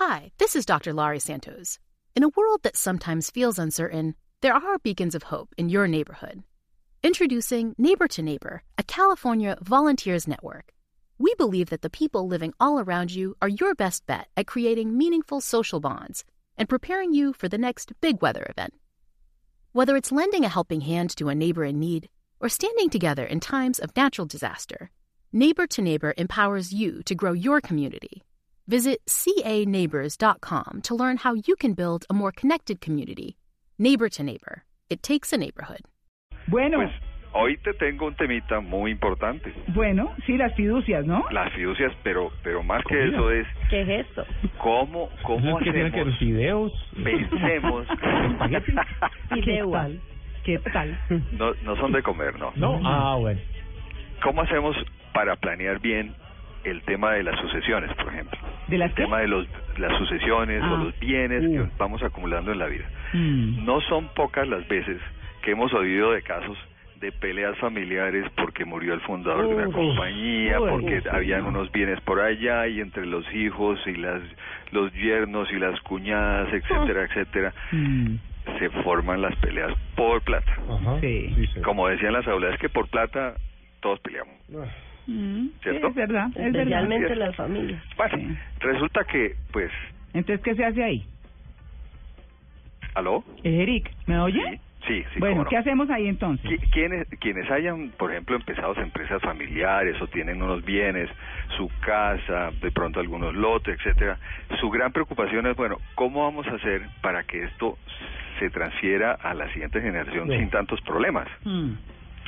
Hi, this is Dr. Laurie Santos. In a world that sometimes feels uncertain, there are beacons of hope in your neighborhood. Introducing Neighbor to Neighbor, a California volunteers network. We believe that the people living all around you are your best bet at creating meaningful social bonds and preparing you for the next big weather event. Whether it's lending a helping hand to a neighbor in need or standing together in times of natural disaster, Neighbor to Neighbor empowers you to grow your community. Visit caneighbors.com to learn how you can build a more connected community. Neighbor to Neighbor. It takes a neighborhood. Bueno, Pues hoy te tengo un temita muy importante. bueno, sí, las fiducias, ¿no? Las fiducias, pero pero más que Comida. eso es ¿Qué es esto? cómo cómo Eso es que tiene que ver hacemos, videos. pensemos. Espagueti. Y ¿Qué tal? ¿Qué tal? no no son de comer, no. No, ah, bueno. ¿Cómo hacemos para planear bien el tema de las sucesiones, por ejemplo? ¿De las El qué? tema de los las sucesiones Ah. o los bienes que Uh. vamos acumulando en la vida. Mm. No son pocas las veces que hemos oído de casos de peleas familiares porque murió el fundador de una compañía, porque habían unos bienes por allá y entre los hijos y las los yernos y las cuñadas, etcétera, etcétera, Mm. se forman las peleas por plata. Ajá. Sí. sí. Como decían las aulas, es que por plata todos peleamos. Ah, Mm, sí, ¿Cierto? es verdad, es. Especialmente verdad. las familias. Bueno, Sí. resulta que, pues, Entonces, ¿qué se hace ahí? ¿aló? Eric, ¿me oye? Sí, sí, sí, bueno, no. ¿qué hacemos ahí entonces? Qui- Quienes, quienes hayan, por ejemplo, empezado empresas familiares o tienen unos bienes, su casa, de pronto algunos lotes, etcétera, su gran preocupación es, bueno, ¿cómo vamos a hacer para que esto se transfiera a la siguiente generación Sí. sin tantos problemas? Mm.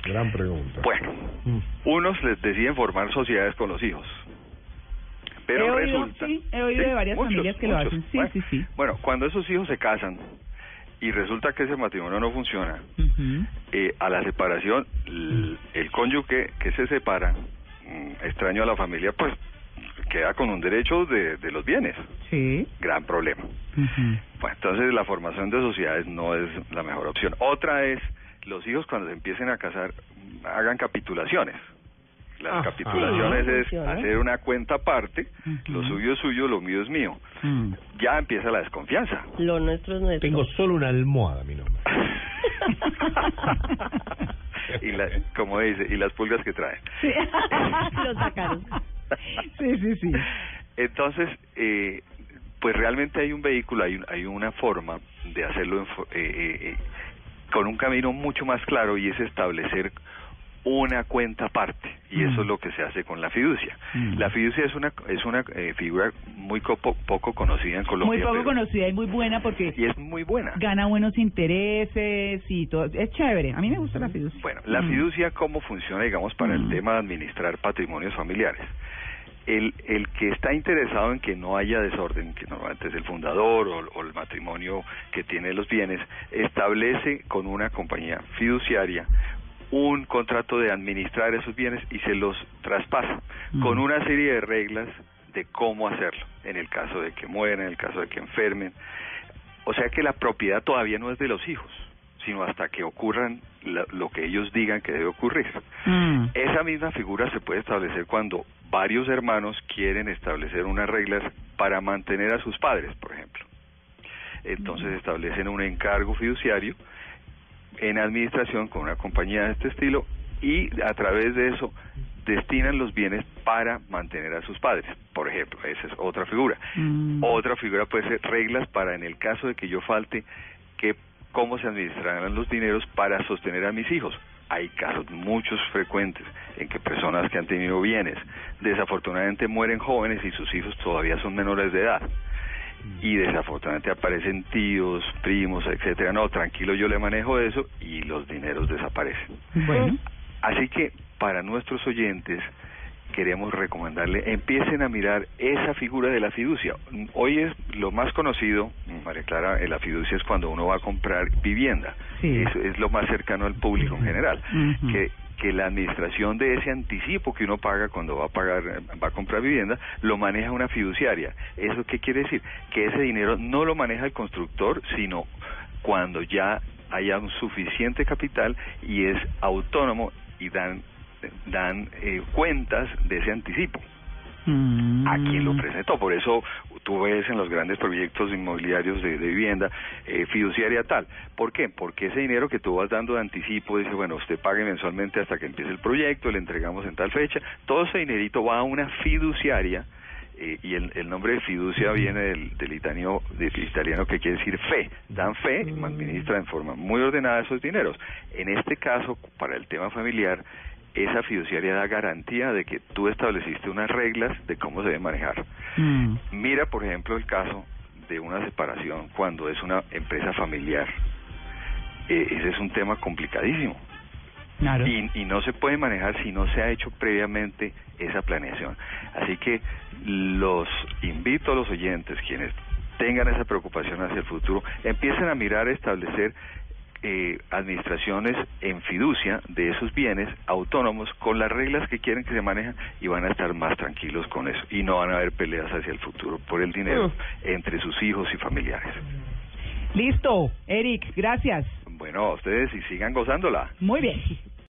Gran pregunta. Bueno, Mm. unos les deciden formar sociedades con los hijos. Pero He oído, resulta... sí, he oído de varias muchos, familias que lo muchos. hacen. Sí, bueno, sí, sí. Bueno, cuando esos hijos se casan y resulta que ese matrimonio no funciona, eh, a la separación, el cónyuge que se separa, mm, extraño a la familia, pues queda con un derecho de, de los bienes. Sí. Gran problema. Bueno, entonces la formación de sociedades no es la mejor opción. Otra es, los hijos cuando se empiecen a casar, hagan capitulaciones. Las capitulaciones Sí, es hacer una cuenta aparte, lo suyo es suyo, lo mío es mío. Mm. Ya empieza la desconfianza. Lo nuestro es nuestro. Tengo solo una almohada, mi nombre. y la, como dice, y las pulgas que traen. Sí. Lo sacaron. Sí, sí, sí. Entonces, eh, pues realmente hay un vehículo, hay, un- hay una forma de hacerlo en eh, eh, eh, con un camino mucho más claro y es establecer una cuenta aparte y eso Mm. es lo que se hace con la fiducia. Mm. La fiducia es una es una eh, figura muy copo- poco conocida en Colombia, Muy poco conocida y muy buena porque y es muy buena. gana buenos intereses y todo. Es chévere. A mí me gusta la fiducia. Bueno, la Mm. fiducia cómo funciona, digamos, para el tema de administrar patrimonios familiares. El, el que está interesado en que no haya desorden, que normalmente es el fundador o, o el matrimonio que tiene los bienes, establece con una compañía fiduciaria un contrato de administrar esos bienes y se los traspasa Mm. con una serie de reglas de cómo hacerlo, en el caso de que mueran, en el caso de que enfermen. O sea que la propiedad todavía no es de los hijos, sino hasta que ocurran lo que ellos digan que debe ocurrir. Mm. Esa misma figura se puede establecer cuando varios hermanos quieren establecer unas reglas para mantener a sus padres, por ejemplo. Entonces establecen un encargo fiduciario en administración con una compañía de este estilo y a través de eso destinan los bienes para mantener a sus padres, por ejemplo, esa es otra figura. Mm. Otra figura puede ser reglas para en el caso de que yo falte, que cómo se administrarán los dineros para sostener a mis hijos. Hay casos muchos frecuentes en que personas que han tenido bienes desafortunadamente mueren jóvenes y sus hijos todavía son menores de edad. Y desafortunadamente aparecen tíos, primos, etcétera. No, tranquilo, yo le manejo eso y los dineros desaparecen. Bueno. Así que para nuestros oyentes queremos recomendarle, empiecen a mirar esa figura de la fiducia. Hoy es lo más conocido, María Clara, eh, la fiducia es cuando uno va a comprar vivienda. Sí. Eso es lo más cercano al público en general. Que que la administración de ese anticipo que uno paga cuando va a pagar va a comprar vivienda lo maneja una fiduciaria. ¿Eso qué quiere decir? Que ese dinero no lo maneja el constructor, sino cuando ya haya un suficiente capital y es autónomo y dan dan eh, cuentas de ese anticipo. Mm. a quien lo presentó. Por eso tú ves en los grandes proyectos inmobiliarios de, de vivienda eh, fiduciaria tal. ¿Por qué? Porque ese dinero que tú vas dando de anticipo, dice, bueno, usted pague mensualmente hasta que empiece el proyecto, le entregamos en tal fecha, todo ese dinerito va a una fiduciaria eh, y el, el nombre de fiducia viene del, del, italiano, del italiano que quiere decir fe. Dan fe, administran en forma muy ordenada esos dineros. En este caso, para el tema familiar, esa fiduciaria da garantía de que tú estableciste unas reglas de cómo se debe manejar. Mm. Mira, por ejemplo, el caso de una separación cuando es una empresa familiar. Eh, ese es un tema complicadísimo. Claro. Y, y no se puede manejar si no se ha hecho previamente esa planeación. Así que los invito a los oyentes, quienes tengan esa preocupación hacia el futuro, empiecen a mirar, establecer eh, administraciones en fiducia de esos bienes autónomos con las reglas que quieren que se manejen y van a estar más tranquilos con eso y no van a haber peleas hacia el futuro por el dinero entre sus hijos y familiares. Listo, Eric, gracias. Bueno, a ustedes y sigan gozándola. Muy bien.